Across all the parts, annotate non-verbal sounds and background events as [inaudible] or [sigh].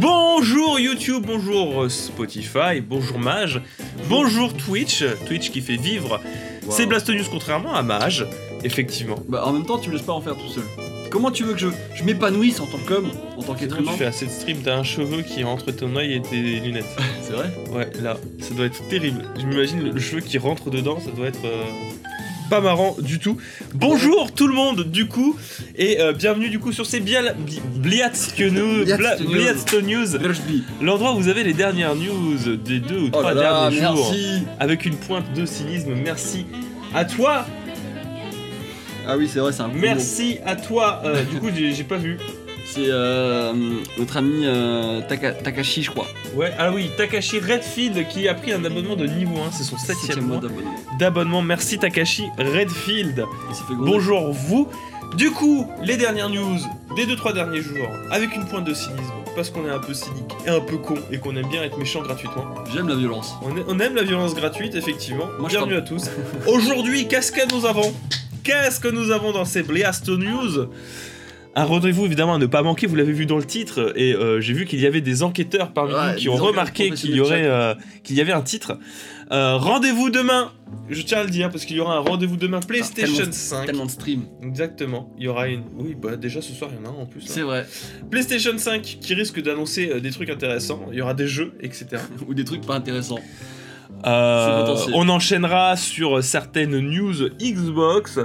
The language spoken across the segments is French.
Bonjour YouTube, bonjour Spotify, bonjour Mage, bonjour Twitch, Twitch qui fait vivre Wow. c'est Blast News contrairement à Mage, effectivement. Bah, en même temps, tu me laisses pas en faire tout seul. Comment tu veux que je, je m'épanouisse en tant qu'homme, en tant qu'être humain tu fais assez de stream, t'as un cheveu qui est entre ton œil et tes lunettes. [laughs] C'est vrai Ouais, là, ça doit être terrible. Je m'imagine le, le cheveu qui rentre dedans, ça doit être euh, pas marrant du tout. Bonjour tout le monde, du coup, et euh, bienvenue du coup sur ces Bial- Bi- Bliatsk News, l'endroit où vous avez les dernières news des deux ou Oh trois là, derniers jours, merci avec une pointe de cynisme. Merci à toi, Ah oui, c'est vrai, c'est un merci à toi. Euh, du coup, j'ai pas vu. C'est euh, notre ami euh, Taka- Takashi, je crois. Ouais, ah oui, Takashi Redfield qui a pris un abonnement de niveau 1, c'est son septième Septième mois mois d'abonnement. Merci Takashi Redfield. Bonjour vous. Du coup, les dernières news des 2-3 derniers jours, avec une pointe de cynisme, parce qu'on est un peu cynique et un peu con et qu'on aime bien être méchant gratuitement. J'aime la violence. On, est- on aime la violence gratuite, effectivement. Moi, Bienvenue à tous. [laughs] Aujourd'hui, qu'est-ce que nous avons? Qu'est-ce que nous avons dans ces Blast News? Un rendez-vous évidemment à ne pas manquer, vous l'avez vu dans le titre, et euh, j'ai vu qu'il y avait des enquêteurs parmi Ouais, nous qui ont remarqué qu'il y, aurait, euh, qu'il y avait un titre. Euh, rendez-vous demain, je tiens à le dire, parce qu'il y aura un rendez-vous demain PlayStation tellement- 5. Tellement de stream. Exactement, il y aura une. Oui, bah déjà ce soir il y en a un en plus. là. C'est vrai. PlayStation 5 qui risque d'annoncer des trucs intéressants, il y aura des jeux, etc. [laughs] Ou des trucs pas intéressants. Euh, on enchaînera sur certaines news Xbox.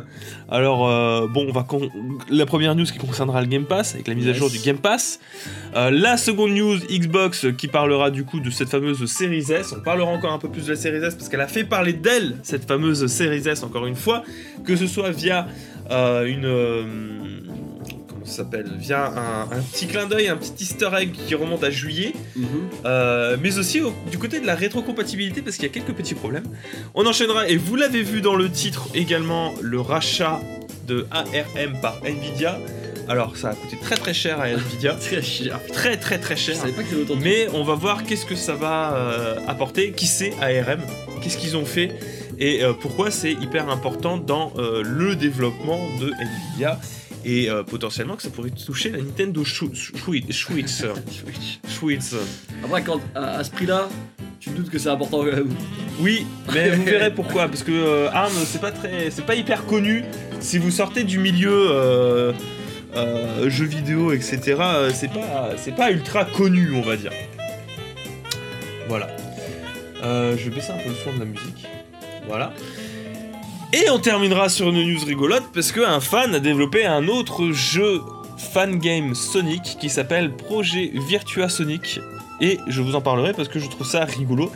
Alors, euh, bon, on va con- la première news qui concernera le Game Pass, avec la mise à jour du Game Pass. Euh, la seconde news Xbox qui parlera du coup de cette fameuse Series S. On parlera encore un peu plus de la Series S parce qu'elle a fait parler d'elle, cette fameuse Series S, encore une fois. Que ce soit via une. Comment ça s'appelle Via un, un petit clin d'œil, un petit easter egg qui remonte à juillet. Mhm. Euh, mais aussi au- du côté de la rétrocompatibilité parce qu'il y a quelques petits problèmes. On enchaînera, et vous l'avez vu dans le titre également, le rachat de ARM par Nvidia. Alors ça a coûté très très cher à Nvidia, [laughs] Très cher. très très très cher. pas autant Mais on va voir qu'est-ce que ça va euh, apporter, qui c'est ARM, qu'est-ce qu'ils ont fait? Et euh, pourquoi c'est hyper important dans euh, le développement de Nvidia? Et euh, potentiellement que ça pourrait toucher la Nintendo Switch. Switch. Switch. Après, quand, à, à ce prix-là, tu te doutes que c'est important quand même. Oui, mais vous verrez pourquoi. Parce que euh, ARM, c'est pas très, c'est pas hyper connu. Si vous sortez du milieu euh, euh, jeux vidéo, etc., euh, c'est pas, c'est pas ultra connu, on va dire. Voilà. Je vais baisser un peu le son de la musique. Voilà. Et on terminera sur une news rigolote parce qu'un fan a développé un autre jeu fan game Sonic qui s'appelle Projet Virtua Sonic. Et je vous en parlerai parce que je trouve ça rigolo,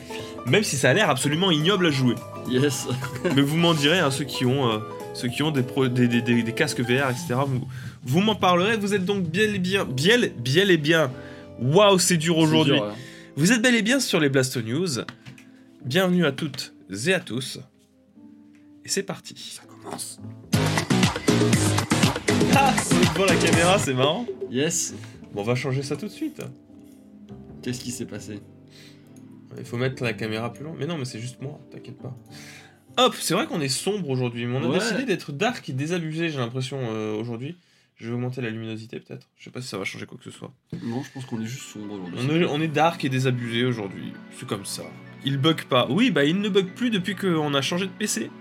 même si ça a l'air absolument ignoble à jouer. Yes. [laughs] Mais vous m'en direz, hein, ceux qui ont, euh, ceux qui ont des, pro- des, des- des- des casques VR, etc. Vous, vous m'en parlerez. Vous êtes donc bien et bien, bien, bien et bien. Waouh, c'est dur aujourd'hui. Hein. Vous êtes bel et bien sur les Blasto News. Bienvenue à toutes et à tous. Et c'est parti. Ça commence. Ah, c'est devant la caméra, c'est marrant. Yes. Bon, on va changer ça tout de suite. Qu'est-ce qui s'est passé? Il faut mettre la caméra plus loin. Mais non, mais c'est juste moi, t'inquiète pas. Hop, c'est vrai qu'on est sombre aujourd'hui, mais on a Ouais. décidé d'être dark et désabusé, j'ai l'impression, euh, aujourd'hui. Je vais augmenter la luminosité peut-être. Je sais pas si ça va changer quoi que ce soit. Non, je pense qu'on est juste sombre aujourd'hui. On est, on est dark et désabusé aujourd'hui. C'est comme ça. Il bug pas. Oui, bah il ne bug plus depuis qu'on a changé de PC.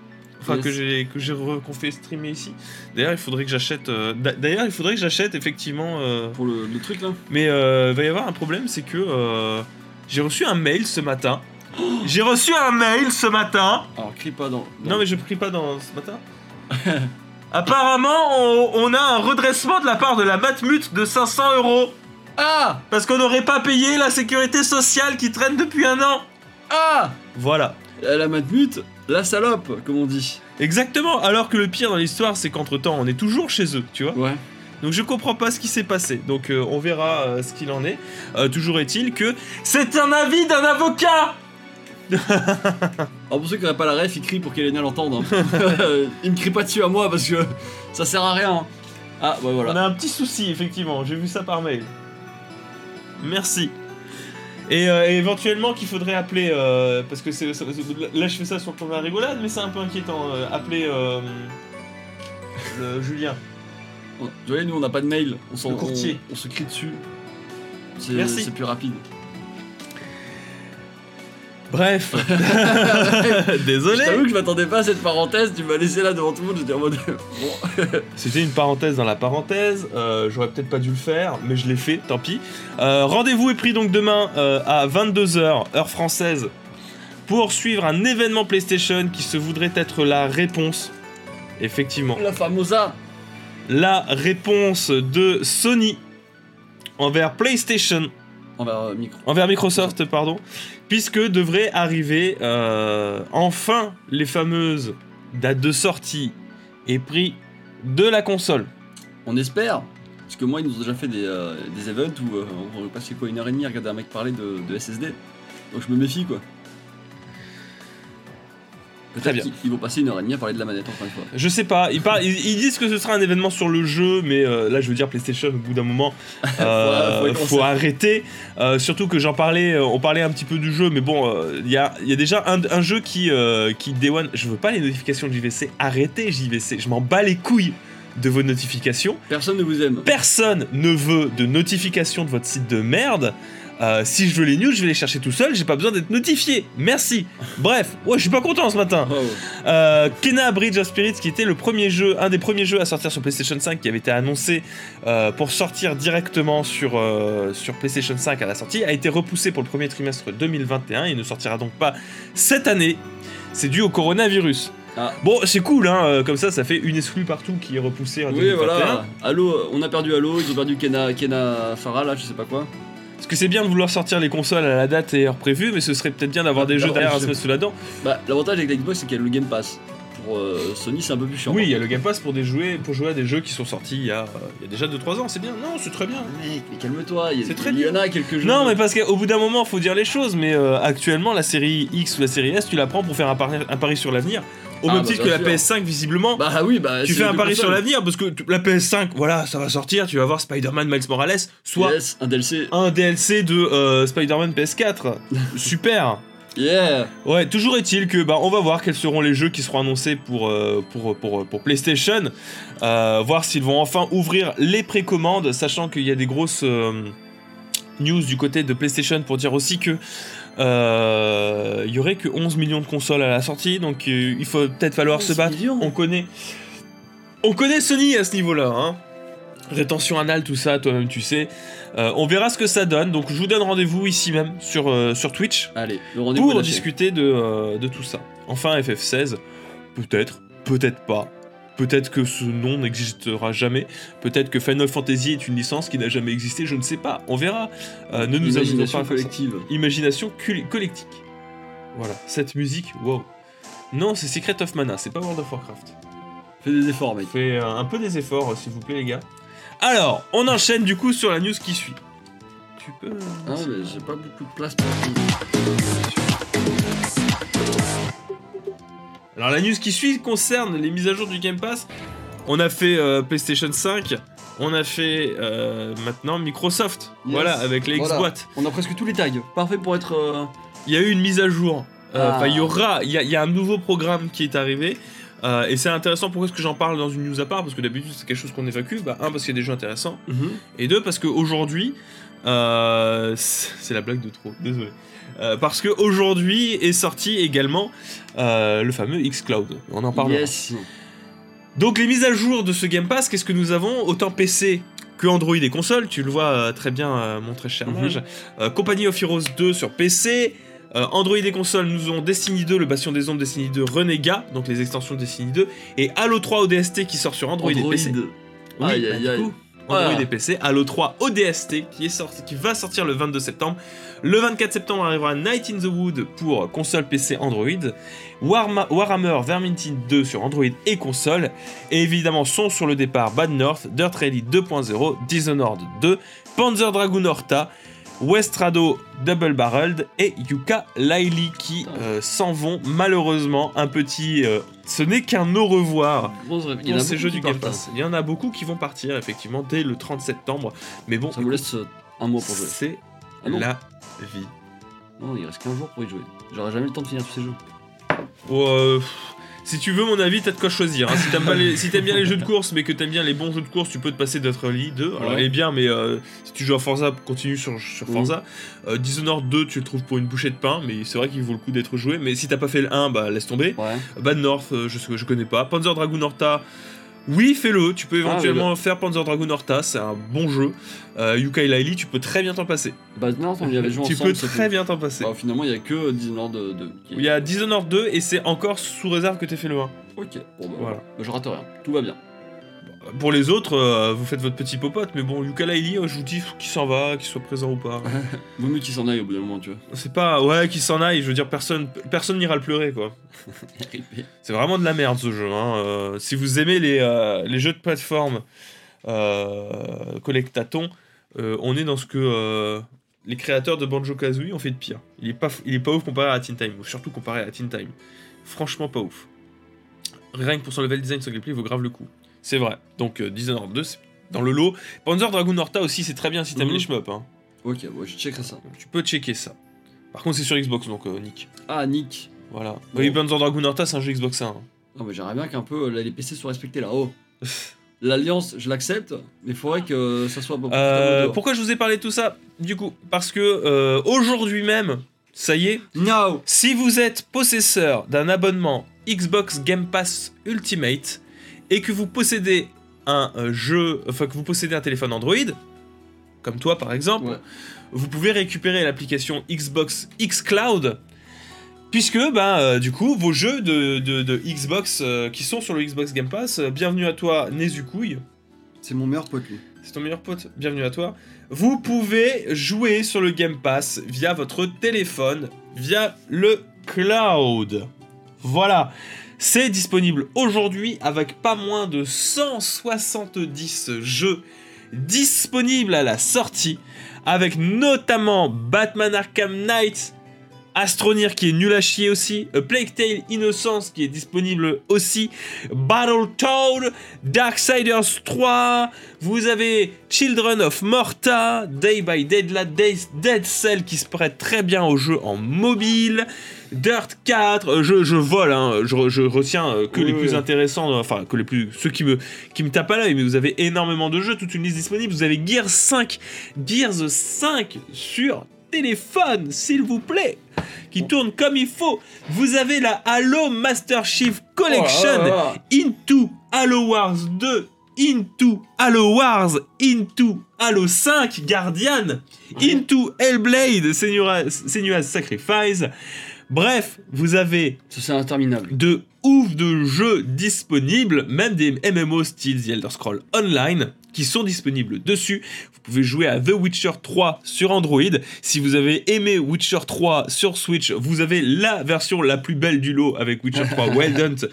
Enfin, Yes. que j'ai que j'ai qu'on fait streamer ici. D'ailleurs, il faudrait que j'achète. euh, d'a- D'ailleurs, il faudrait que j'achète effectivement. euh, Pour le, le truc là Mais euh, va y avoir un problème, c'est que j'ai reçu un mail ce matin. J'ai reçu un mail ce matin. Alors, crie pas dans. dans- Non, mais je prie pas dans ce matin. [laughs] Apparemment, on, on a un redressement de la part de la Matmut de 500 euros. Ah Parce qu'on n'aurait pas payé la sécurité sociale qui traîne depuis un an. Ah Voilà. La matmute, la salope, comme on dit. Exactement. Alors que le pire dans l'histoire, c'est qu'entre temps, on est toujours chez eux, tu vois. Ouais. Donc je comprends pas ce qui s'est passé. Donc euh, on verra euh, ce qu'il en est. Euh, toujours est-il que c'est un avis d'un avocat. [laughs] Alors, pour ceux qui n'auraient pas la ref, ils crient pour qu'Elena l'entende. hein. [laughs] ils me crient pas dessus à moi parce que ça sert à rien. hein. Ah, bah voilà. On a un petit souci, effectivement. J'ai vu ça par mail. Merci. Et euh, et éventuellement qu'il faudrait appeler, euh, parce que c'est, là je fais ça sur le plan de la rigolade, mais c'est un peu inquiétant, euh, appeler euh, le Julien. Vous voyez, nous on n'a pas de mail. On, s'en- Le courtier. on, on se crie dessus. C'est Merci. c'est plus rapide. Bref. [laughs] Je Désolé. t'avoue que je m'attendais pas à cette parenthèse, tu m'as laissé là devant tout le monde, j'étais en mode. [laughs] Bon. [laughs] C'était une parenthèse dans la parenthèse. euh, J'aurais peut-être pas dû le faire, mais je l'ai fait, tant pis. Euh, Rendez-vous est pris donc demain euh, à 22h, heure française, pour suivre un événement PlayStation qui se voudrait être la réponse. Effectivement. La famosa La réponse de Sony envers PlayStation, Envers euh, envers Microsoft, pardon, puisque devrait arriver euh, enfin les fameuses dates de sortie et prix de la console. On espère Parce que moi, ils nous ont déjà fait des, euh, des events où euh, on passait quoi une heure et demie à regarder un mec parler de, de SSD. Donc je me méfie quoi. Très Peut-être bien. qu'ils ils vont passer une heure et demie à parler de la manette encore une fois. Je sais pas, ils, parlent- ils, ils disent que ce sera un événement sur le jeu, mais euh, là je veux dire PlayStation au bout d'un moment, [laughs] euh, Faut- faut faut, être arrêter. Euh, surtout que j'en parlais, euh, on parlait un petit peu du jeu, mais bon, il y, a, il y a déjà un, un jeu qui, qui Day One, je veux pas les notifications de JVC, arrêtez JVC, je m'en bats les couilles de vos notifications. Personne ne vous aime. Personne ne veut de notification de votre site de merde. Euh, si je veux les news, je vais les chercher tout seul, j'ai pas besoin d'être notifié. Merci. Bref, ouais, je suis pas content ce matin. Euh, Kena Bridge of Spirits, qui était le premier jeu, un des premiers jeux à sortir sur PlayStation 5, qui avait été annoncé euh, pour sortir directement sur, euh, sur PlayStation 5 à la sortie, a été repoussé pour le premier trimestre 2021 et ne sortira donc pas cette année. C'est dû au coronavirus. Ah. Bon, c'est cool, hein, comme ça, ça fait une exclue partout qui est repoussée en Oui 2021. voilà. Halo, on a perdu Halo, ils ont perdu Kena, Kena Farah là, je sais pas quoi. Parce que c'est bien de vouloir sortir les consoles à la date et heure prévue, mais ce serait peut-être bien d'avoir des jeux D'avoir derrière à se mettre sous la dent. Bah l'avantage avec la Xbox c'est qu'il y a le Game Pass. Pour euh, Sony c'est un peu plus chiant. Oui, il y a le Game Pass pour, des jouer, pour jouer à des jeux qui sont sortis il y a, euh, il y a déjà 2-3 ans, c'est bien. Non, c'est très bien. Mec, mais calme-toi, il y, a- C'est très il y en bien. a quelques jeux. Non, mais parce qu'au bout d'un moment, faut dire les choses. Mais euh, actuellement, la série X ou la série S, tu la prends pour faire un pari, un pari sur l'avenir. Au Ah, même bah, titre que la sûr. PS5, visiblement. Bah oui, bah tu fais un pari sur l'avenir parce que la PS5, voilà, ça va sortir. Tu vas voir Spider-Man Miles Morales, soit Yes, un DLC. un DLC de euh, Spider-Man PS4. [laughs] Super. Yeah Ouais, toujours est-il que bah, on va voir quels seront les jeux qui seront annoncés pour, euh, pour, pour, pour PlayStation. Euh, voir s'ils vont enfin ouvrir les précommandes, sachant qu'il y a des grosses euh, news du côté de PlayStation pour dire aussi que euh, il y aurait que 11 millions de consoles à la sortie, donc euh, il faut peut-être falloir se 11 battre. millions On connaît, on connaît Sony à ce niveau-là. Hein. Rétention anale, tout ça, toi-même tu sais. Euh, on verra ce que ça donne. Donc je vous donne rendez-vous ici même sur, euh, sur Twitch Allez, le pour discuter de, euh, de tout ça. Enfin, FF16, peut-être, peut-être pas. Peut-être que ce nom n'existera jamais. Peut-être que Final Fantasy est une licence qui n'a jamais existé. Je ne sais pas. On verra. Euh, ne nous amusons pas collective. Imagination cul- collective. Voilà. Cette musique, wow. Non, c'est Secret of Mana. C'est pas World of Warcraft. Fais des efforts, mec. Fais euh, un peu des efforts, euh, s'il vous plaît, les gars. Alors, on enchaîne du coup sur la news qui suit. Tu peux. Ah, mais j'ai pas beaucoup de place pour tout. Alors la news qui suit concerne les mises à jour du Game Pass. On a fait euh, PlayStation 5, on a fait euh, maintenant Microsoft. Yes. Voilà, avec les Voilà. On a presque tous les tags. Parfait pour être. euh, Il y a eu une mise à jour. Ah. Il y aura, il y, a- il y a un nouveau programme qui est arrivé. Et c'est intéressant. Pourquoi est-ce que j'en parle dans une news à part? Parce que d'habitude c'est quelque chose qu'on évacue. Bah, un, parce qu'il y a des jeux intéressants. Et deux, parce qu'aujourd'hui, c'est c'est la blague de trop, désolé. Euh, parce qu'aujourd'hui est sorti également euh, le fameux Xcloud. On en parlera. Yes. Donc les mises à jour de ce Game Pass, qu'est-ce que nous avons? Autant PC que Android et console, tu le vois euh, très bien mon très cher. Mage. Euh, Company of Heroes 2 sur PC, Android et console, nous avons Destiny 2, le Bastion des Ombres, Destiny 2 Renega, donc les extensions de Destiny 2, et Halo 3 ODST qui sort sur Android, et PC. Oui, Aïe, bah, aïe, du aïe. Android et PC, Halo 3 ODST qui, est sorti, qui va sortir le 22 septembre. Le 24 septembre arrivera Night in the Wood pour console PC Android. Warma- Warhammer Vermintide 2 sur Android et console. Et évidemment sont sur le départ Bad North, Dirt Rally 2.0, Dishonored 2, Panzer Dragoon Horta, Westrado Double Barreled et Yuka Laili qui euh, s'en vont malheureusement. Un petit... euh, ce n'est qu'un au revoir Il y en pour a ces beaucoup jeux qui du Game partent, hein. Pass. Il y en a beaucoup qui vont partir effectivement dès le 30 septembre. Mais bon, Ça vous laisse euh, un mois pour jouer. c'est Ah la vie. Non, il reste 15 jours pour y jouer. J'aurai jamais le temps de finir tous ces jeux. Oh, euh, Si tu veux mon avis, t'as de quoi choisir. hein. Si t'aimes si bien les jeux de course, mais que t'aimes bien les bons jeux de course, tu peux te passer Death Rally 2. Alors, Ouais. elle est bien, mais euh, si tu joues à Forza, continue sur, sur Forza. Euh, Dishonored 2, tu le trouves pour une bouchée de pain, mais c'est vrai qu'il vaut le coup d'être joué. Mais si t'as pas fait le 1, bah laisse tomber. Ouais. Bad North, euh, je, je connais pas. Panzer Dragoon Horta, oui, fais-le. Tu peux Ah, éventuellement faire Panzer Dragoon Horta, c'est un bon jeu. Euh, Yukai Laili, tu peux très bien t'en passer. Bah non, on y avait joué tu ensemble. peux c'est très bien t'en passer. Bah, finalement, il y a que Dishonored de. de- qui- Il y a Dishonored 2 et c'est encore sous réserve que t'aies fait le 1. Ok, bon bah Voilà. voilà. Bah, je rate rien, tout va bien. Pour les autres, euh, vous faites votre petit popote, mais bon, Yuka Laili, euh, je vous dis qu'il s'en va, qu'il soit présent ou pas. [laughs] Vaut mieux qu'il s'en aille au bout d'un moment, tu vois. C'est pas, ouais, qu'il s'en aille, je veux dire, personne personne n'ira le pleurer, quoi. [laughs] C'est vraiment de la merde ce jeu. Hein. euh, si vous aimez les, euh, les jeux de plateforme collectaton, on est dans ce que les créateurs de Banjo Kazooie ont fait de pire. Il est pas, il est pas ouf comparé à Teen Time, ou surtout comparé à Teen Time. Franchement pas ouf. Rien que pour son level design, son gameplay il vaut grave le coup. C'est vrai. Donc euh, Dishonored 2, c'est dans le lot. Panzer Dragoon Horta aussi, c'est très bien si t'aimes Mhm. les shmups. Hein. Ok, ouais, je checkerai ça. Donc, tu peux checker ça. Par contre, c'est sur Xbox, donc euh, Nick. Ah, Nick. Voilà. Bon. Oui, Panzer Dragoon Horta, c'est un jeu Xbox 1. hein. Non, mais j'aimerais bien qu'un peu euh, là, les PC soient respectés là. Oh [laughs] L'alliance, je l'accepte, mais il faudrait que ça soit. Euh, pour... pourquoi je vous ai parlé de tout ça? Du coup, parce que euh, aujourd'hui même, ça y est, No si vous êtes possesseur d'un abonnement Xbox Game Pass Ultimate et que vous possédez un euh, jeu, enfin que vous possédez un téléphone Android, comme toi par exemple, Ouais. vous pouvez récupérer l'application Xbox xCloud. Puisque, bah, euh, du coup, vos jeux de, de- de Xbox euh, qui sont sur le Xbox Game Pass, euh, bienvenue à toi, Nézucouille, C'est mon meilleur pote lui. c'est ton meilleur pote, bienvenue à toi. Vous pouvez jouer sur le Game Pass via votre téléphone, via le cloud. Voilà, c'est disponible aujourd'hui avec pas moins de 170 jeux disponibles à la sortie, avec notamment Batman Arkham Knight, Astronir qui est nul à chier aussi, A Plague Tale Innocence qui est disponible aussi, Battletoad, Darksiders 3, vous avez Children of Morta, Day by Daylight, Day- Dead Cell qui se prête très bien au jeu en mobile, Dirt 4, euh, je, je vole, hein, je, je retiens euh, que Oui, les oui, plus intéressants, euh, enfin que les plus, ceux qui me, qui me tapent à l'œil, mais vous avez énormément de jeux, toute une liste disponible, vous avez Gears 5, Gears 5 sur téléphone, s'il vous plaît, qui tourne comme il faut. Vous avez la Halo Master Chief Collection, Oh là là là. Into Halo Wars 2, Into Halo Wars, Into Halo 5 Guardian, Into Hellblade, Senua's, Senua's Sacrifice. Bref, vous avez Ça c'est interminable. de ouf de jeux disponibles, même des MMO style The Elder Scroll Online qui sont disponibles dessus. Vous pouvez jouer à The Witcher 3 sur Android. Si vous avez aimé Witcher 3 sur Switch, vous avez la version la plus belle du lot avec Witcher 3 [laughs] Wild Hunt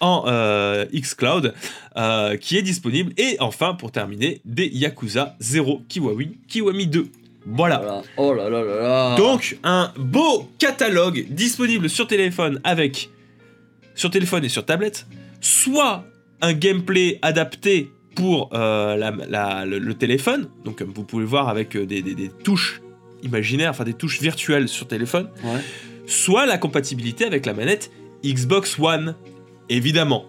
en euh, xCloud euh, qui est disponible. Et enfin, pour terminer, des Yakuza 0 Kiwami, Kiwami 2. Voilà. Oh là là là là. Donc, un beau catalogue disponible sur téléphone avec. sur téléphone et sur tablette, soit un gameplay adapté pour euh, la- la- le, le téléphone, donc comme vous pouvez le voir avec euh, des, des- des touches imaginaires, enfin des touches virtuelles sur téléphone, Ouais. soit la compatibilité avec la manette Xbox One, évidemment.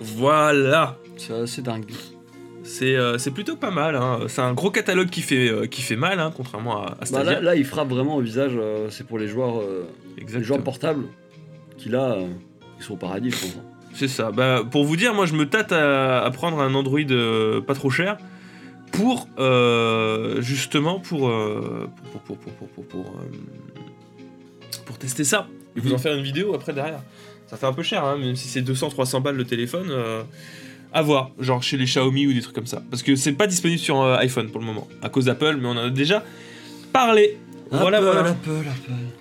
Voilà. C'est assez dingue. C'est euh, plutôt pas mal. hein. C'est un gros catalogue qui fait, euh, qui fait mal, hein, contrairement à, à Bah, Stadia. là, là, il frappe vraiment au visage. euh, c'est pour les joueurs, euh, les joueurs portables qui là, euh, ils sont au paradis, je pense. C'est ça. Bah, pour vous dire, moi je me tâte à, prendre un Android euh, pas trop cher pour euh, justement pour, euh, pour, pour, pour, pour, pour, euh, pour tester ça et vous en faire une vidéo après derrière. Ça fait un peu cher, hein, même si c'est 200-300 balles le téléphone. à voir, genre chez les Xiaomi ou des trucs comme ça. Parce que c'est pas disponible sur iPhone pour le moment, à cause d'Apple, mais on en a déjà parlé. Voilà, Apple, voilà.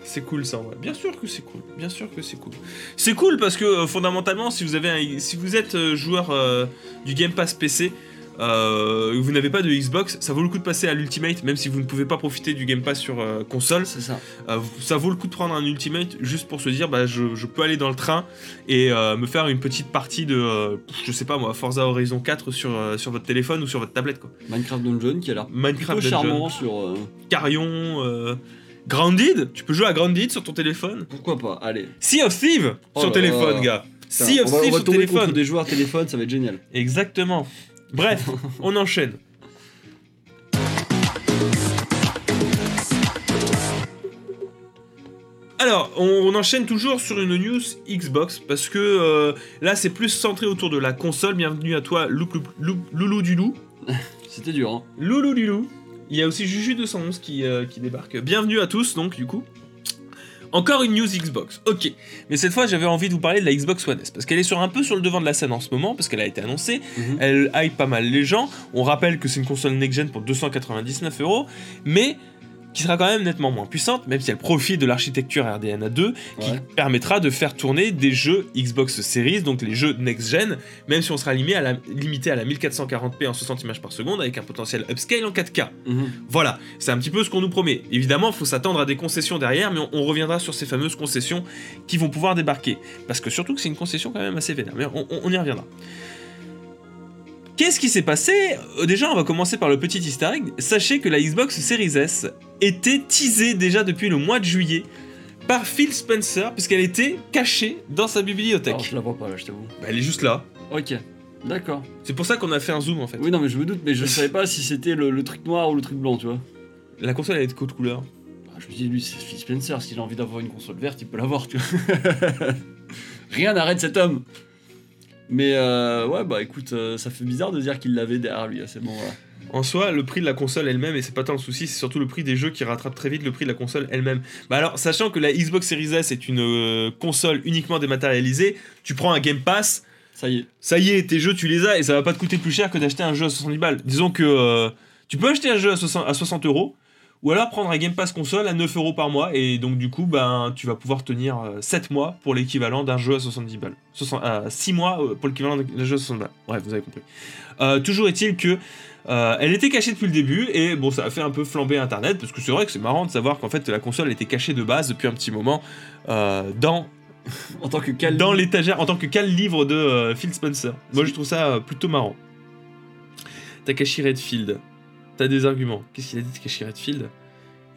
C'est cool ça, ouais. Bien sûr que c'est cool. Bien sûr que c'est cool. C'est cool parce que euh, fondamentalement, si vous avez, un- si vous êtes euh, joueur euh, du Game Pass PC, euh, vous n'avez pas de Xbox, ça vaut le coup de passer à l'Ultimate, même si vous ne pouvez pas profiter du Game Pass sur euh, console. C'est ça. Euh, ça vaut le coup de prendre un Ultimate juste pour se dire, bah, je, je peux aller dans le train et me faire une petite partie de, je sais pas moi, Forza Horizon 4 sur, sur votre téléphone ou sur votre tablette quoi. Minecraft Dungeon qui a l'air Minecraft plutôt charmant sur. euh, Grounded, tu peux jouer à Grounded sur ton téléphone. Pourquoi pas Allez. Sea of Thieves Oh sur là téléphone, là. gars. Putain, Sea of Thieves sur téléphone. des joueurs téléphone, ça va être génial. Exactement. Bref, on enchaîne. Alors, on, on enchaîne toujours sur une news Xbox parce que euh, là c'est plus centré autour de la console. Bienvenue à toi, Lou- Lou- Lou- Loulou du Loup. [laughs] C'était dur, hein. Loulou du Loup. Il y a aussi Juju 211 qui, euh, qui débarque. Bienvenue à tous, donc, du coup. Encore une news Xbox. Ok. Mais cette fois, j'avais envie de vous parler de la Xbox One S. Parce qu'elle est sur un peu sur le devant de la scène en ce moment, parce qu'elle a été annoncée. Mhm. Elle hype pas mal les gens. On rappelle que c'est une console next-gen pour 299 euros. Mais qui sera quand même nettement moins puissante, même si elle profite de l'architecture RDNA 2, qui Ouais. permettra de faire tourner des jeux Xbox Series, donc les jeux next-gen, même si on sera limité à la, limité à la 1440p en 60 images par seconde, avec un potentiel upscale en 4K. Mhm. Voilà, c'est un petit peu ce qu'on nous promet. Évidemment, il faut s'attendre à des concessions derrière, mais on, on reviendra sur ces fameuses concessions qui vont pouvoir débarquer. Parce que surtout que c'est une concession quand même assez vénère, mais on y reviendra. Qu'est-ce qui s'est passé? Euh, Déjà, on va commencer par le petit easter egg. Sachez que la Xbox Series S était teasée déjà depuis le mois de juillet par Phil Spencer, puisqu'elle était cachée dans sa bibliothèque. Alors, je la vois pas là, je t'avoue. Bah, elle est juste là. Ok. D'accord. C'est pour ça qu'on a fait un zoom en fait. Oui, non, mais je me doute, mais je [laughs] savais pas si c'était le, le truc noir ou le truc blanc, tu vois. La console elle est de quelle couleur? Ah, Je me dis, lui, c'est Phil Spencer, s'il a envie d'avoir une console verte, il peut l'avoir, tu vois. [laughs] Rien n'arrête cet homme. Mais euh, ouais, bah écoute, euh, ça fait bizarre de dire qu'il l'avait derrière lui à ces moments-là. En soi, le prix de la console elle-même, et c'est pas tant le souci, c'est surtout le prix des jeux qui rattrape très vite le prix de la console elle-même. Bah alors, sachant que la Xbox Series S est une euh, console uniquement dématérialisée, tu prends un Game Pass, Ça y est. ça y est, tes jeux tu les as et ça va pas te coûter plus cher que d'acheter un jeu à 70 balles. Disons que tu peux acheter un jeu à 60, à 60 euros, ou alors prendre un Game Pass console à 9 euros par mois, et donc du coup, ben, tu vas pouvoir tenir euh, 7 mois pour l'équivalent d'un jeu à 70 balles. 60, euh, 6 mois euh, pour l'équivalent d'un jeu à 60 balles. Bref, vous avez compris. Euh, toujours est-il que euh, elle était cachée depuis le début et bon ça a fait un peu flamber internet parce que c'est vrai que c'est marrant de savoir qu'en fait la console était cachée de base depuis un petit moment euh, dans, [laughs] En tant que cal. dans l'étagère en tant que cal livre de euh, Phil Spencer. Moi je trouve ça euh, plutôt marrant. Takashi Redfield, t'as des arguments. Qu'est-ce qu'il a dit Takashi Redfield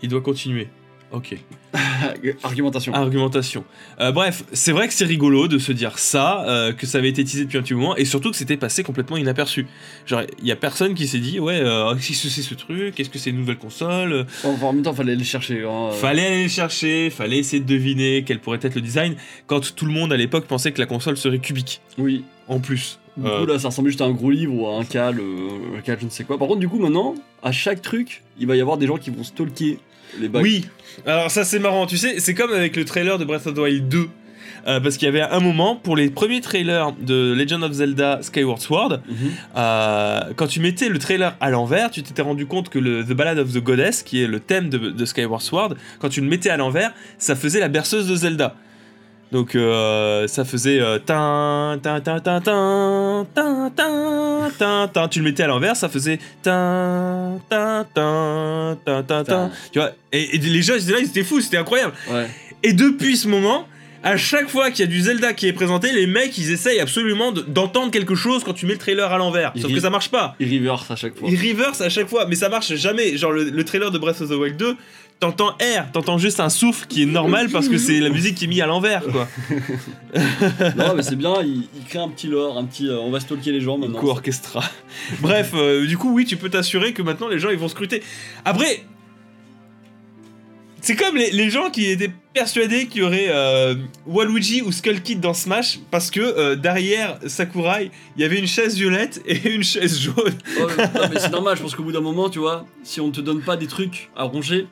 Il doit continuer. Ok. [laughs] Argumentation. Argumentation. Euh, bref, c'est vrai que c'est rigolo de se dire ça, euh, que ça avait été teasé depuis un petit moment, et surtout que c'était passé complètement inaperçu. Genre, il y a personne qui s'est dit, ouais, euh, qu'est-ce que c'est ce truc? Qu'est-ce que c'est une nouvelle console? Enfin, en même temps, fallait le chercher. Hein. Fallait aller le chercher, fallait essayer de deviner quel pourrait être le design, quand tout le monde à l'époque pensait que la console serait cubique, Oui. en plus. Du coup, là, ça ressemble juste à un gros livre ou à un cal, euh, un cal, je ne sais quoi. Par contre, du coup, maintenant, à chaque truc, il va y avoir des gens qui vont stalker les bugs. Oui, alors ça c'est marrant, tu sais, c'est comme avec le trailer de Breath of the Wild 2. euh, parce qu'il y avait un moment, pour les premiers trailers de Legend of Zelda Skyward Sword, Mhm. Euh, quand tu mettais le trailer à l'envers, tu t'étais rendu compte que le The Ballad of the Goddess, qui est le thème de, de Skyward Sword, quand tu le mettais à l'envers, ça faisait la berceuse de Zelda. Donc euh, ça faisait euh, tin, tin, tin, tin, tin, tin, tin, tin, tin. Tu le mettais à l'envers, ça faisait tin, tin, tin, tin, tin, tin. Tin. Tu vois et, et les gens ils étaient là, ils étaient fous, c'était incroyable. Ouais. Et depuis ce moment, à chaque fois qu'il y a du Zelda qui est présenté, les mecs ils essayent absolument de- d'entendre quelque chose quand tu mets le trailer à l'envers. Ils Sauf que ça marche pas. Il reverse à chaque fois. Ils reverse à chaque fois, mais ça marche jamais. Genre le, le trailer de Breath of the Wild 2, t'entends R, t'entends juste un souffle qui est normal parce que c'est la musique qui est mise à l'envers quoi. [laughs] non, mais c'est bien, il, il crée un petit lore, un petit. euh, on va stalker les gens maintenant. Coup orchestra. [laughs] Bref, euh, du coup oui, tu peux t'assurer que maintenant les gens ils vont scruter. Après. C'est comme les, les gens qui étaient persuadés qu'il y aurait euh, Waluigi ou Skull Kid dans Smash parce que euh, derrière Sakurai il y avait une chaise violette et [laughs] une chaise jaune. Oh, non, mais c'est normal, je pense qu'au bout d'un moment, tu vois, si on te donne pas des trucs à ronger,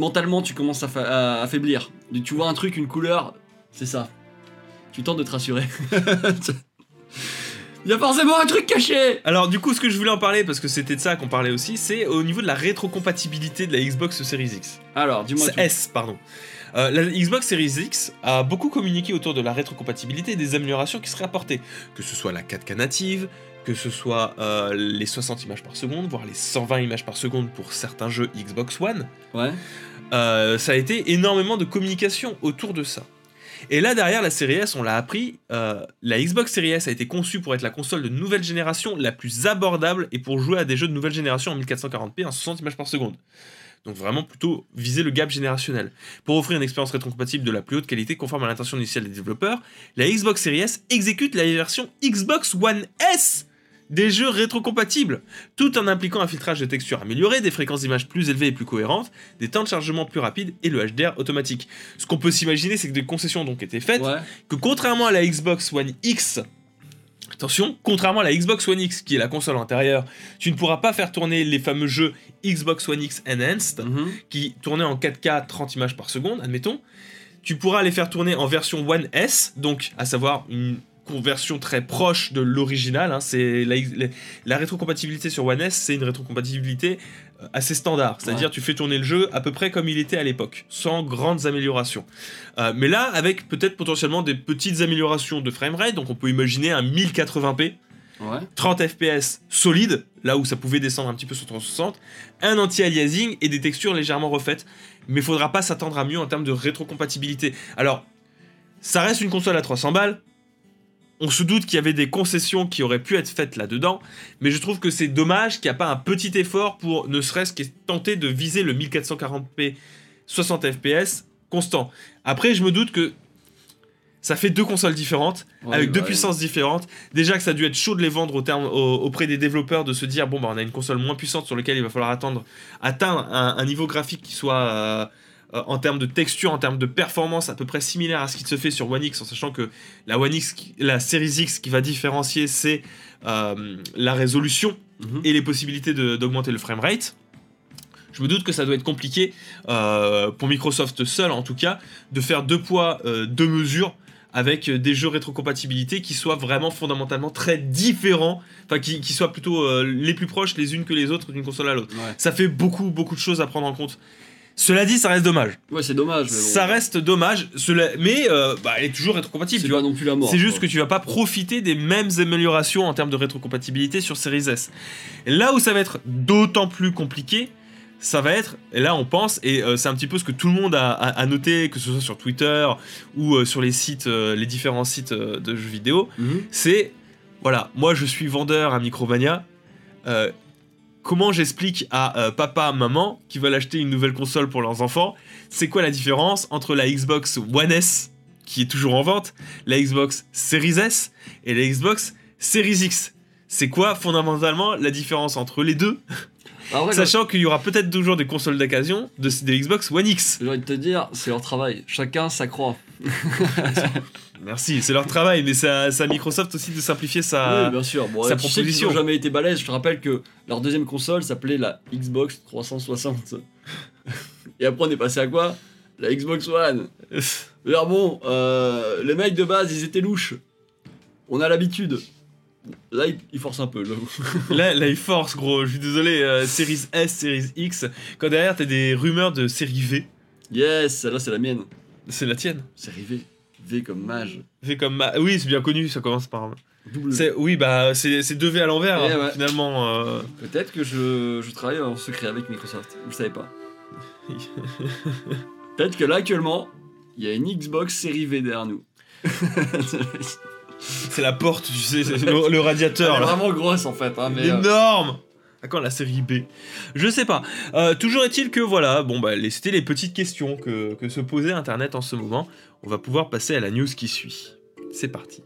mentalement tu commences à, fa- à affaiblir. Tu vois un truc, une couleur, c'est ça. Tu tentes de te rassurer. [laughs] Il y a forcément un truc caché Alors du coup ce que je voulais en parler parce que c'était de ça qu'on parlait aussi, c'est au niveau de la rétrocompatibilité de la Xbox Series X. Alors, dis-moi tout. S, pardon. Euh, la Xbox Series X a beaucoup communiqué autour de la rétrocompatibilité et des améliorations qui seraient apportées. Que ce soit la 4K native, que ce soit euh, les 60 images par seconde, voire les 120 images par seconde pour certains jeux Xbox One. Ouais. Euh, ça a été énormément de communication autour de ça. Et là derrière la série S, on l'a appris, euh, la Xbox Series S a été conçue pour être la console de nouvelle génération la plus abordable et pour jouer à des jeux de nouvelle génération en 1440p en 60 images par seconde. Donc vraiment plutôt viser le gap générationnel. Pour offrir une expérience rétrocompatible de la plus haute qualité conforme à l'intention initiale des développeurs, la Xbox Series S exécute la version Xbox One S des jeux rétrocompatibles, tout en impliquant un filtrage de textures amélioré, des fréquences d'image plus élevées et plus cohérentes, des temps de chargement plus rapides et le HDR automatique. Ce qu'on peut s'imaginer, c'est que des concessions ont donc été faites, Ouais. que contrairement à la Xbox One X, attention, contrairement à la Xbox One X qui est la console antérieure, tu ne pourras pas faire tourner les fameux jeux Xbox One X Enhanced Mhm. qui tournaient en 4K 30 images par seconde, admettons. Tu pourras les faire tourner en version One S, donc à savoir une conversion très proche de l'original. hein. C'est la, la- la rétrocompatibilité sur One S, c'est une rétrocompatibilité euh, assez standard. C'est-à-dire tu fais tourner le jeu à peu près comme il était à l'époque, sans grandes améliorations. Euh, mais là, avec peut-être potentiellement des petites améliorations de framerate, donc on peut imaginer un 1080p. Ouais. 30 FPS solide, là où ça pouvait descendre un petit peu sur 360, un anti-aliasing et des textures légèrement refaites. Mais faudra pas s'attendre à mieux en termes de rétrocompatibilité. Alors, ça reste une console à 300 balles. On se doute qu'il y avait des concessions qui auraient pu être faites là-dedans, mais je trouve que c'est dommage qu'il n'y a pas un petit effort pour ne serait-ce que tenter de viser le 1440p 60 FPS constant. Après, je me doute que ça fait deux consoles différentes Ouais, avec deux ouais. puissances différentes. Déjà que ça a dû être chaud de les vendre au terme, au- auprès des développeurs, de se dire bon bah on a une console moins puissante sur laquelle il va falloir attendre atteindre un, un niveau graphique qui soit euh, euh, en termes de texture, en termes de performance à peu près similaire à ce qui se fait sur One X, en sachant que la One X, la Series X qui va différencier c'est euh, la résolution Mhm. et les possibilités de- d'augmenter le framerate. Je me doute que ça doit être compliqué euh, pour Microsoft seul en tout cas de faire deux poids, deux mesures avec des jeux rétrocompatibilité qui soient vraiment fondamentalement très différents, enfin qui, qui soient plutôt euh, les plus proches les unes que les autres d'une console à l'autre. Ouais. Ça fait beaucoup beaucoup de choses à prendre en compte. Cela dit, ça reste dommage. Ouais, c'est dommage. Mais bon. Ça reste dommage, cela... mais euh, bah, elle est toujours rétrocompatible. C'est pas non plus la mort. C'est juste quoi. que tu vas pas profiter des mêmes améliorations en termes de rétrocompatibilité sur Series S. Et là où ça va être d'autant plus compliqué, ça va être, et là on pense, et euh, c'est un petit peu ce que tout le monde a, a- a noté, que ce soit sur Twitter ou euh, sur les sites, les différents sites de jeux vidéo, Mhm. c'est, voilà, moi je suis vendeur à Micromania, comment j'explique à euh, papa, maman, qui veulent acheter une nouvelle console pour leurs enfants, c'est quoi la différence entre la Xbox One S, qui est toujours en vente, la Xbox Series S et la Xbox Series X? C'est quoi fondamentalement la différence entre les deux? Ah ouais, Sachant qu'il y aura peut-être toujours des consoles d'occasion de, de Xbox One X. J'ai envie de te dire, c'est leur travail. Chacun sa croix. [laughs] Merci, c'est leur travail, mais c'est à, Microsoft aussi de simplifier sa. oui, bien sûr. Bon, sa tu sais proposition. ont jamais été balèzes. Je te rappelle que leur deuxième console s'appelait la Xbox 360. Et après, on est passé à quoi? La Xbox One. [laughs] Alors bon, euh, les mecs de base, ils étaient louches. On a l'habitude. Là, ils, ils forcent un peu, j'avoue. [laughs] là, là, il force, gros. Je suis désolé. euh, Series S, Series X. Quand derrière, t'as des rumeurs de série V. Yes, celle-là, c'est la mienne. C'est la tienne. Série V. V comme mage. V comme ma... Oui, c'est bien connu, ça commence par. C'est... Oui, bah, c'est, c'est deux V à l'envers, Eh hein, ouais. finalement. euh. Peut-être que je, je travaille en secret avec Microsoft. Vous le savez pas. [laughs] Peut-être que là, actuellement, il y a une Xbox série V derrière nous. C'est la porte, tu sais, c'est le, le radiateur. Elle est là. vraiment grosse en fait. Hein, mais, euh, énorme À quand la série B Je sais pas. Euh, toujours est-il que voilà, bon bah les- c'était les petites questions que, que se posait Internet en ce moment. On va pouvoir passer à la news qui suit. C'est parti.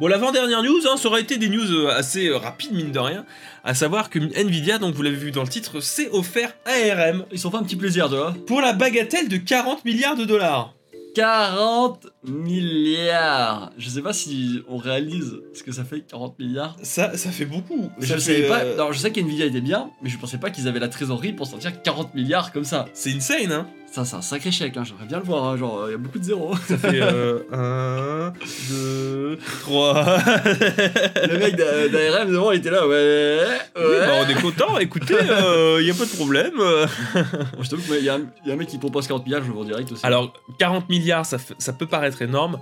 Bon, l'avant-dernière news, hein, ça aurait été des news euh, assez euh, rapides, mine de rien. À savoir que Nvidia, donc vous l'avez vu dans le titre, s'est offert ARM Ils sont fait un petit plaisir, tu vois. pour la bagatelle de 40 milliards de dollars. 40 milliards Je sais pas si on réalise ce que ça fait 40 milliards. Ça, ça fait beaucoup. Ça je fait, savais pas. euh, Alors, je sais qu'NVIDIA était bien, mais je pensais pas qu'ils avaient la trésorerie pour sortir 40 milliards comme ça. C'est insane, hein Ça, c'est un sacré chèque, hein. j'aimerais bien le voir. hein. Genre, il y a beaucoup de zéros. Ça fait 1, 2, 3. le mec d'A- d'ARM devant, il était là, ouais. ouais. Oui, bah, on est content, écoutez, il n'y a pas de problème. [laughs] euh. Bon, je t'avoue qu'il y, a un- y a un mec qui propose 40 milliards, je le vois en direct aussi. Alors, 40 milliards, ça, peut paraître énorme,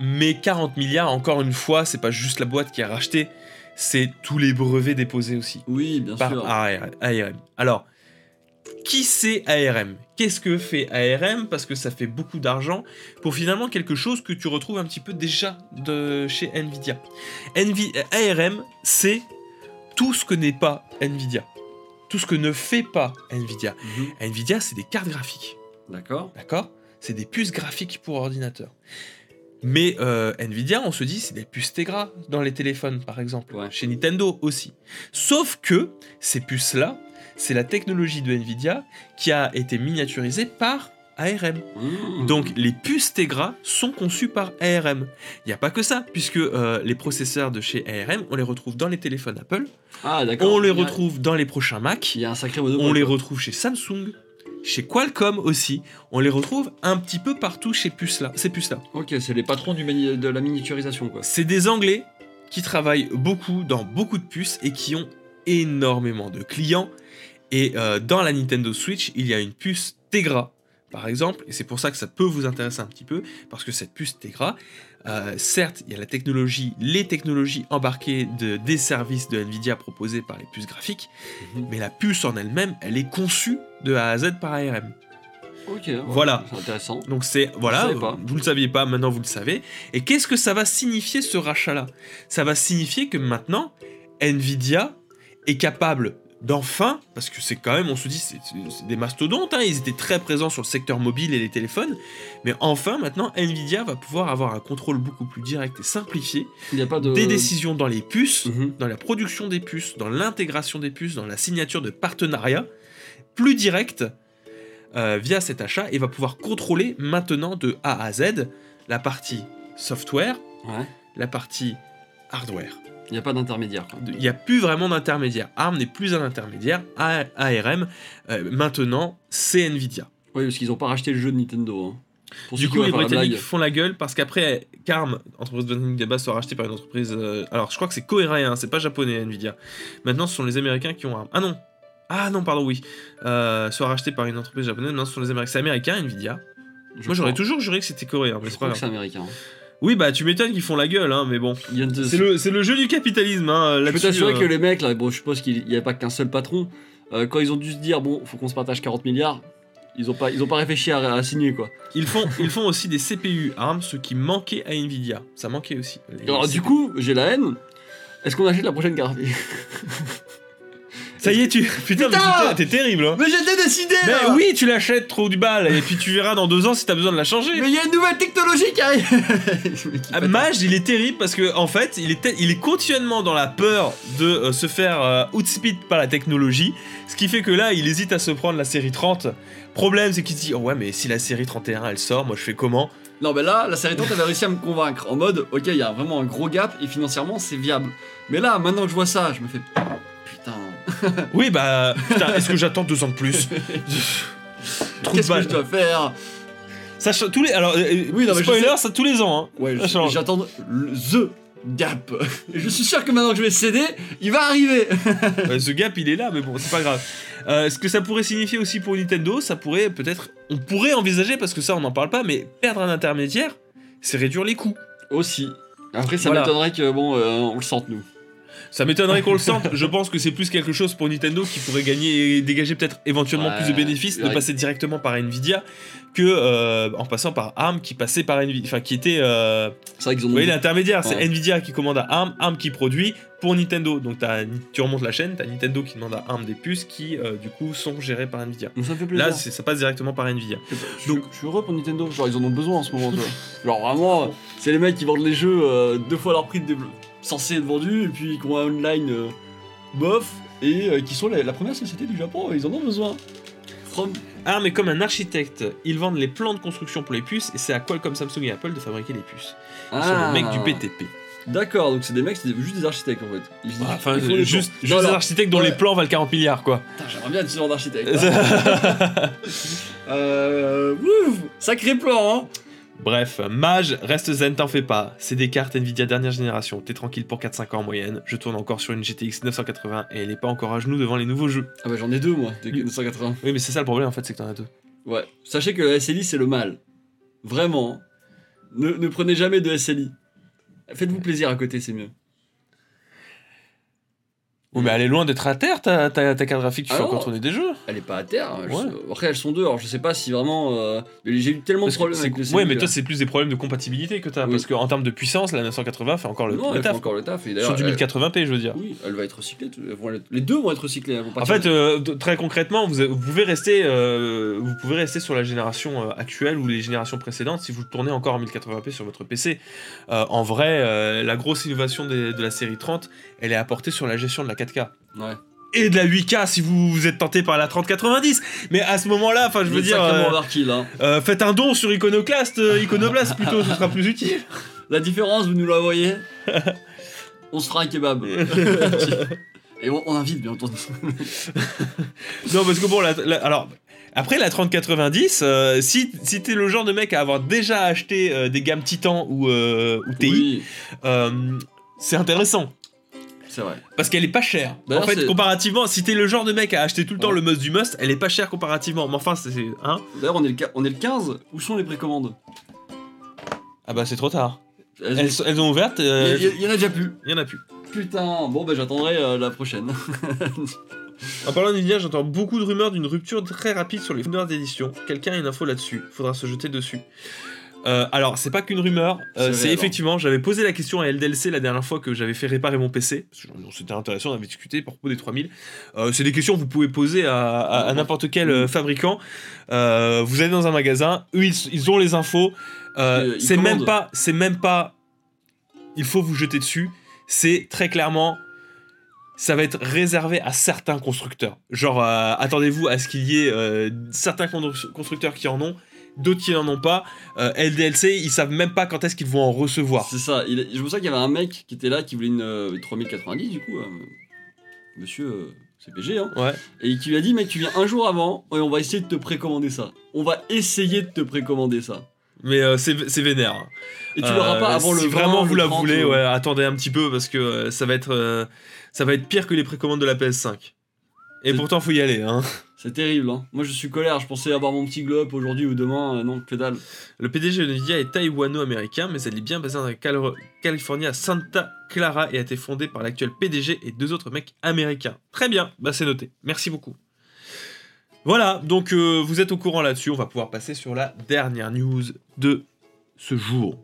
mais 40 milliards, encore une fois, c'est pas juste la boîte qui a racheté, c'est tous les brevets déposés aussi oui, bien par sûr. ARM. Alors, qui c'est ARM Qu'est-ce que fait ARM Parce que ça fait beaucoup d'argent pour finalement quelque chose que tu retrouves un petit peu déjà de chez Nvidia. Nvi- ARM, c'est tout ce que n'est pas Nvidia. Tout ce que ne fait pas Nvidia. Mhm. Nvidia, c'est des cartes graphiques. D'accord. D'accord? C'est des puces graphiques pour ordinateur. Mais euh, Nvidia, on se dit, c'est des puces Tegra dans les téléphones, par exemple. Ouais. Chez Nintendo aussi. Sauf que ces puces-là, c'est la technologie de Nvidia qui a été miniaturisée par ARM. Mhm. Donc les puces Tegra sont conçues par ARM. Il n'y a pas que ça, puisque euh, les processeurs de chez ARM, on les retrouve dans les téléphones Apple, Ah, d'accord. on les a- retrouve dans les prochains Mac, Il y a un sacré on les retrouve chez Samsung, chez Qualcomm aussi, on les retrouve un petit peu partout chez puces -là, ces puces-là. Ok, c'est les patrons du mani- de la miniaturisation, quoi. C'est des Anglais qui travaillent beaucoup dans beaucoup de puces et qui ont énormément de clients. Et euh, dans la Nintendo Switch, il y a une puce Tegra, par exemple, et c'est pour ça que ça peut vous intéresser un petit peu, parce que cette puce Tegra, euh, certes, il y a la technologie, les technologies embarquées de, des services de Nvidia proposés par les puces graphiques, Mhm. mais la puce en elle-même, elle est conçue de A à Z par ARM. Ok, Voilà. C'est intéressant. Donc c'est voilà, pas. vous le saviez pas, maintenant vous le savez. Et qu'est-ce que ça va signifier ce rachat-là? Ça va signifier que maintenant Nvidia est capable d'enfin, parce que c'est quand même, on se dit, c'est des mastodontes, hein, ils étaient très présents sur le secteur mobile et les téléphones, mais enfin maintenant Nvidia va pouvoir avoir un contrôle beaucoup plus direct et simplifié Il a pas de. des décisions dans les puces, Mhm. dans la production des puces, dans l'intégration des puces, dans la signature de partenariats plus directs euh, via cet achat et va pouvoir contrôler maintenant de A à Z la partie software, Ouais. la partie hardware. Il n'y a pas d'intermédiaire. Il n'y a plus vraiment d'intermédiaire. ARM n'est plus un intermédiaire. A- ARM, euh, maintenant, c'est Nvidia. Oui, parce qu'ils n'ont pas racheté le jeu de Nintendo. hein. Pour Du coup, les la Britanniques font la gueule parce qu'après, CARM, entreprise Britannique de base, soit rachetée par une entreprise. euh, alors, je crois que c'est coréen, c'est pas japonais, Nvidia. Maintenant, ce sont les Américains qui ont ARM. Ah non Ah non, pardon, oui. Euh, soit racheté par une entreprise japonaise. Non, ce sont les Américains. C'est américain, Nvidia. Je Moi, j'aurais toujours juré que c'était coréen, mais Je c'est pas grave. c'est américain. hein. Oui, bah, tu m'étonnes qu'ils font la gueule, hein, mais bon. De- C'est le, jeu du capitalisme, hein, Je peux t'assurer euh. que les mecs, là, bon, je suppose qu'il n'y avait pas qu'un seul patron. euh, quand ils ont dû se dire, bon, faut qu'on se partage 40 milliards, ils ont pas, ils ont pas réfléchi à, à signer, quoi. Ils font, ils font aussi des CPU ARM, ce qui manquait à Nvidia. Ça manquait aussi. Les Alors, du coup, j'ai la haine. Est-ce qu'on achète la prochaine carte? Ça y est, tu. [laughs] Putain, mais Putain t'es- terrible, hein. Mais j'étais décidé Mais là oui, tu l'achètes trop du bal, et puis tu verras dans deux ans si t'as besoin de la changer. Mais il y a une nouvelle technologie qui arrive [laughs] Ah. Mage, il est terrible parce que en fait, il est, il est continuellement dans la peur de euh, se faire euh, outspeed par la technologie, ce qui fait que là, il hésite à se prendre la série 30. Problème, c'est qu'il se dit oh ouais, mais si la série 31 elle sort, moi je fais comment? Non, mais là, la série 30 avait réussi à me convaincre. En mode, ok, il y a vraiment un gros gap et financièrement, c'est viable. Mais là, maintenant que je vois ça, je me fais. Oui, bah putain, est-ce que j'attends deux ans de plus Trop de Qu'est-ce que je dois faire Ça tous les alors euh, Oui, non, mais je spoiler, sais. ça tous les ans. Hein. Ouais, j'attends le The Gap. Et je suis sûr que maintenant que je vais céder, il va arriver. [laughs] Ouais, ce gap, il est là, mais bon, c'est pas grave. Euh, ce que ça pourrait signifier aussi pour Nintendo, ça pourrait peut-être, on pourrait envisager parce que ça on n'en parle pas, mais perdre un intermédiaire, c'est réduire les coûts. Aussi. Après, ça Voilà. m'étonnerait que, bon, euh, on le sente, nous. Ça m'étonnerait qu'on le sente. Je pense que c'est plus quelque chose pour Nintendo qui pourrait gagner et dégager peut-être éventuellement Ouais, plus de bénéfices de passer directement par Nvidia que euh, en passant par ARM qui passait par Nvidia, enfin qui était, euh, C'est vrai qu'ils ont. vous voyez l'intermédiaire, c'est. Nvidia qui commande à ARM, ARM qui produit pour Nintendo. Donc tu remontes la chaîne, t'as Nintendo qui demande à ARM des puces qui euh, du coup sont gérées par Nvidia. Donc ça fait plaisir. Là, ça passe directement par Nvidia. Je, donc, je suis heureux pour Nintendo. Genre, ils en ont besoin en ce moment. Genre, vraiment, c'est les mecs qui vendent les jeux euh, deux fois leur prix de dévelop- censé être vendus et puis qui ont un online euh, bof et euh, qui sont la, la première société du Japon. Ils en ont besoin. From. ARM est comme un architecte. Ils vendent les plans de construction pour les puces et c'est à Qualcomm, Samsung et Apple de fabriquer les puces. Ils sont Ah. les mecs du PTP. D'accord, donc c'est des mecs, c'est juste des architectes en fait. Ils, Ah, Enfin, ils juste, juste Non, des non. architectes dont Ouais. les plans valent 40 milliards, quoi. J'aimerais bien être ce genre d'architecte. [laughs] euh. Ouf Sacré plan, hein Bref, Mage, reste zen, t'en fais pas. C'est des cartes Nvidia dernière génération. T'es tranquille pour 4-5 ans en moyenne. Je tourne encore sur une GTX 980 et elle est pas encore à genoux devant les nouveaux jeux. Ah bah j'en ai deux moi, de 980. Oui, mais c'est ça le problème en fait, c'est que t'en as deux. Ouais. Sachez que le SLI c'est le mal. Vraiment. Ne, ne prenez jamais de SLI. Faites-vous plaisir à côté, c'est mieux. Oui, mais elle est loin d'être à terre, ta, ta, ta carte graphique, tu Ah fais non. encore tourner des jeux. Elle est pas à terre. je Ouais. Après, elles sont deux. Alors, je sais pas si vraiment. euh, J'ai eu tellement de Parce problèmes avec le ouais, mais toi, c'est plus des problèmes de compatibilité que t'as. Oui. Parce qu'en termes de puissance, la 980 fait encore le, Non, le elle fait taf. encore le taf. Et Sur du elle- 1080p, je veux dire. Oui, elle va être recyclée. Les deux vont être recyclées. elles vont En fait, euh, très concrètement, vous, vous pouvez rester, euh, vous pouvez rester sur la génération actuelle ou les générations précédentes si vous tournez encore en 1080p sur votre PC. En vrai, la grosse innovation des- de la série 30, elle est apportée sur la gestion de la 4K. Ouais. Et de la 8K si vous, vous êtes tenté par la 3090. Mais à ce moment-là, enfin, je veux dire, euh, là. euh, faites un don sur Iconoclast, euh, Iconoblast plutôt, ce sera plus utile. [laughs] La différence, vous nous la voyez [laughs] On se fera un kebab. [laughs] Et on, on invite, bien entendu. Non, parce que bon, la- la- alors. Après la 3090, euh, si, si t'es le genre de mec à avoir déjà acheté euh, des gammes Titan ou, euh, ou TI, Oui, c'est intéressant. C'est vrai. Parce qu'elle est pas chère. D'ailleurs, En fait, c'est- comparativement, si t'es le genre de mec à acheter tout le temps Ouais. le must du must, elle est pas chère comparativement. Mais enfin, c'est. Hein D'ailleurs, on, est le qua- on est le 15. Où sont les précommandes? Ah bah, c'est trop tard. Elles- Elles, sont- elles ont ouvertes, Il euh, y, il y en a déjà plus. il y en a plus. Putain, bon, bah j'attendrai euh, la prochaine. [laughs] En parlant d'Nvidia, j'entends beaucoup de rumeurs d'une rupture très rapide sur les fournisseurs d'édition. Quelqu'un a une info là-dessus. Faudra se jeter dessus. Euh, alors, c'est pas qu'une rumeur, euh, C'est effectivement, j'avais posé la question à LDLC la dernière fois que j'avais fait réparer mon PC. C'était intéressant, on avait discuté pour propos des 3000. Euh, c'est des questions que vous pouvez poser à, à- à n'importe quel euh, fabricant. Vous allez dans un magasin, eux ils, ils ont les infos. C'est même pas, c'est même pas. Il faut vous jeter dessus. C'est très clairement ça va être réservé à certains constructeurs. Genre, euh, attendez-vous à ce qu'il y ait euh, certains constru- constructeurs qui en ont, d'autres qui n'en ont pas. Euh, LDLC, ils savent même pas quand est-ce qu'ils vont en recevoir. C'est ça. Il, je me souviens qu'il y avait un mec qui était là qui voulait une euh, 3090 du coup. euh, monsieur euh, CPG, hein. Ouais. Et qui lui a dit, mec, tu viens un jour avant et on va essayer de te précommander ça. On va essayer de te précommander ça. Mais euh, c'est c'est vénère. Et tu l'auras pas avant le Si 20, vraiment vous le la 30, voulez, ouais, attendez un petit peu parce que euh, ça va être ça va être pire que les précommandes de la PS5. Et C'est- pourtant, faut y aller. Hein. C'est terrible, hein. Moi je suis colère, je pensais avoir mon petit globe aujourd'hui ou demain, euh, non, que dalle. Le PDG de Nvidia est taïwano-américain, mais elle est bien basée en Cal- Californie à Santa Clara et a été fondée par l'actuel PDG et deux autres mecs américains. Très bien, bah c'est noté. Merci beaucoup. Voilà, donc euh, vous êtes au courant là-dessus. On va pouvoir passer sur la dernière news de ce jour.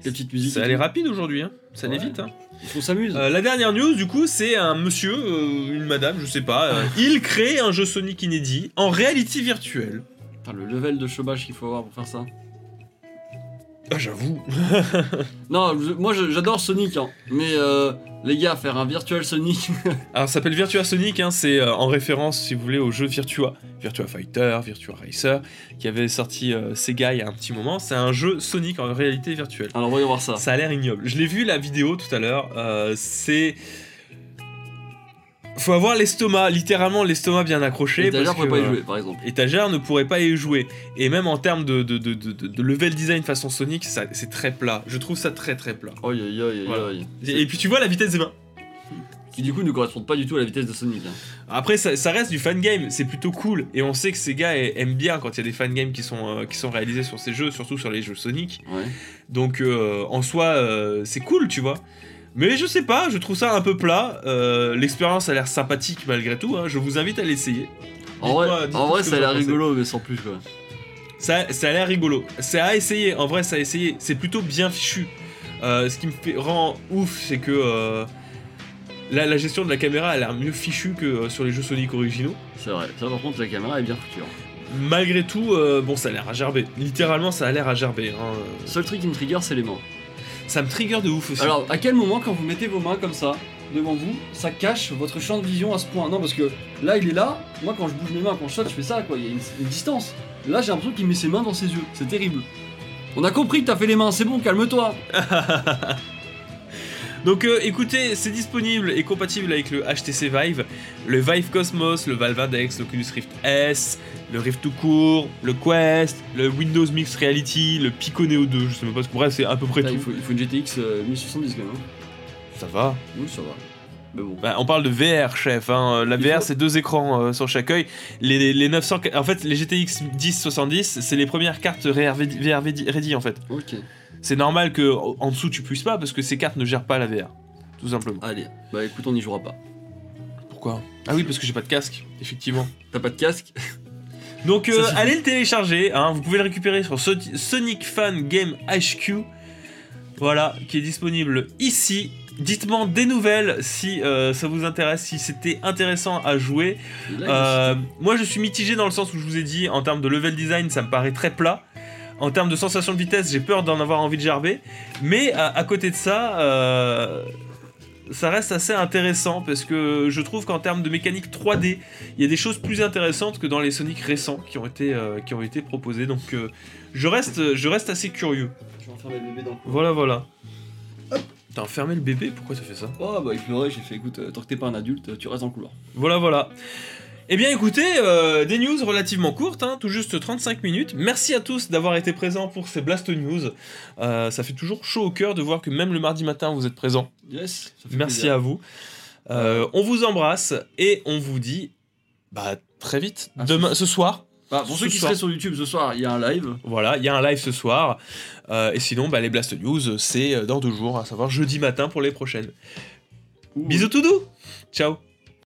Avec la petite musique. Ça allait rapide aujourd'hui, hein. ça allait Ouais. vite. Hein. On s'amuse. Euh, la dernière news, du coup, c'est un monsieur, euh, une madame, je sais pas. euh, il crée un jeu Sonic inédit en réalité virtuelle. Putain, le level de chômage qu'il faut avoir pour faire ça. Ah, j'avoue. [laughs] Non, je- moi je- j'adore Sonic, hein. mais euh, les gars, faire un virtual Sonic. [laughs] Alors, ça s'appelle Virtua Sonic, hein, c'est euh, en référence, si vous voulez, au jeu Virtua. Virtua Fighter, Virtua Racer, qui avait sorti euh, Sega il y a un petit moment. C'est un jeu Sonic en réalité virtuelle. Alors voyons voir ça. Ça a l'air ignoble. Je l'ai vu la vidéo tout à l'heure. euh, c'est. Faut avoir l'estomac, littéralement l'estomac bien accroché. L'étagère parce pourrait pas y euh, jouer, par exemple. étagère ne pourrait pas y jouer. Et même en termes de, de, de, de- de level design façon Sonic, c'est très plat. Je trouve ça très très plat. Oi, oi, oi, oi, Voilà. oi. Et, et puis tu vois la vitesse des mains. Qui du coup ne correspondent pas du tout à la vitesse de Sonic. hein. Après, ça, ça reste du fan game, c'est plutôt cool. Et on sait que ces gars a- aiment bien quand il y a des fan games qui sont, euh, qui sont réalisés sur ces jeux, surtout sur les jeux Sonic. Ouais. Donc euh, en soi, euh, c'est cool, tu vois. Mais je sais pas, je trouve ça un peu plat. Euh, L'expérience a l'air sympathique malgré tout. hein. Je vous invite à l'essayer. En vrai, en vrai ça a l'air rigolo, mais sans plus quoi. Ça, ça a l'air rigolo. C'est à essayer. En vrai, ça a essayé. C'est plutôt bien fichu. Euh, ce qui me fait rend ouf, c'est que euh, la, la gestion de la caméra a l'air mieux fichue que sur les jeux Sonic originaux. C'est vrai. Ça par contre la caméra est bien foutue. Malgré tout, bon, ça a l'air à gerber. Littéralement, ça a l'air à gerber. hein. Seul truc qui me trigger c'est les mains. Ça me trigger de ouf aussi. Alors à quel moment quand vous mettez vos mains comme ça devant vous, ça cache votre champ de vision à ce point? Non parce que là il est là, moi quand je bouge mes mains, quand je saute, je fais ça quoi, il y a une, une distance. Là j'ai l'impression qu'il met ses mains dans ses yeux, c'est terrible. On a compris que t'as fait les mains, c'est bon, calme-toi. [laughs] Donc euh, écoutez, c'est disponible et compatible avec le HTC Vive, le Vive Cosmos, le Valve Index, l'Oculus Rift S, le Rift tout court, le Quest, le Windows Mixed Reality, le Pico Neo 2, je sais même pas ce que bref, c'est à peu près Là, tout. il, faut, il faut une GTX euh, 1070 quand même. hein. Ça va. Oui ça va. Mais bon. Bah, on parle de VR, chef. hein. La VR, faut- c'est deux écrans euh, sur chaque œil. Les, les 900, en fait, les GTX 1070, c'est les premières cartes VR ready, en fait. Ok. C'est normal que en dessous tu puisses pas parce que ces cartes ne gèrent pas la VR, tout simplement. Allez, bah écoute, on n'y jouera pas. Pourquoi? Ah oui, parce que j'ai pas de casque, effectivement. T'as pas de casque? [laughs] Donc euh, allez le télécharger, hein, vous pouvez le récupérer sur So- Sonic Fan Game HQ, voilà, qui est disponible ici. Dites-moi des nouvelles si euh, ça vous intéresse, si c'était intéressant à jouer. Euh, moi je suis mitigé dans le sens où je vous ai dit, en termes de level design, ça me paraît très plat. En termes de sensation de vitesse, j'ai peur d'en avoir envie de gerber. Mais à, à côté de ça, euh, ça reste assez intéressant parce que je trouve qu'en termes de mécanique 3D, il y a des choses plus intéressantes que dans les Sonic récents qui ont été, euh, qui ont été proposés. Donc euh, je, reste, je reste assez curieux. Je vais enfermer le bébé dans le coin. Voilà, voilà. T'as enfermé le bébé? Pourquoi t'as fait ça? Oh bah il pleurait, j'ai fait écoute, euh, tant que t'es pas un adulte, tu restes dans le couloir. Voilà, voilà. Eh bien écoutez, euh, des news relativement courtes, hein, tout juste 35 minutes. Merci à tous d'avoir été présents pour ces Blast News. Euh, ça fait toujours chaud au cœur de voir que même le mardi matin vous êtes présents. Yes, Merci plaisir. à vous. Euh, on vous embrasse et on vous dit bah, très vite, demain, ce soir. Bah, pour ce ceux qui soir. seraient sur YouTube ce soir, il y a un live. Voilà, il y a un live ce soir. Et sinon, bah, les Blast News, c'est dans deux jours, à savoir jeudi matin pour les prochaines. Ouh. Bisous tout doux Ciao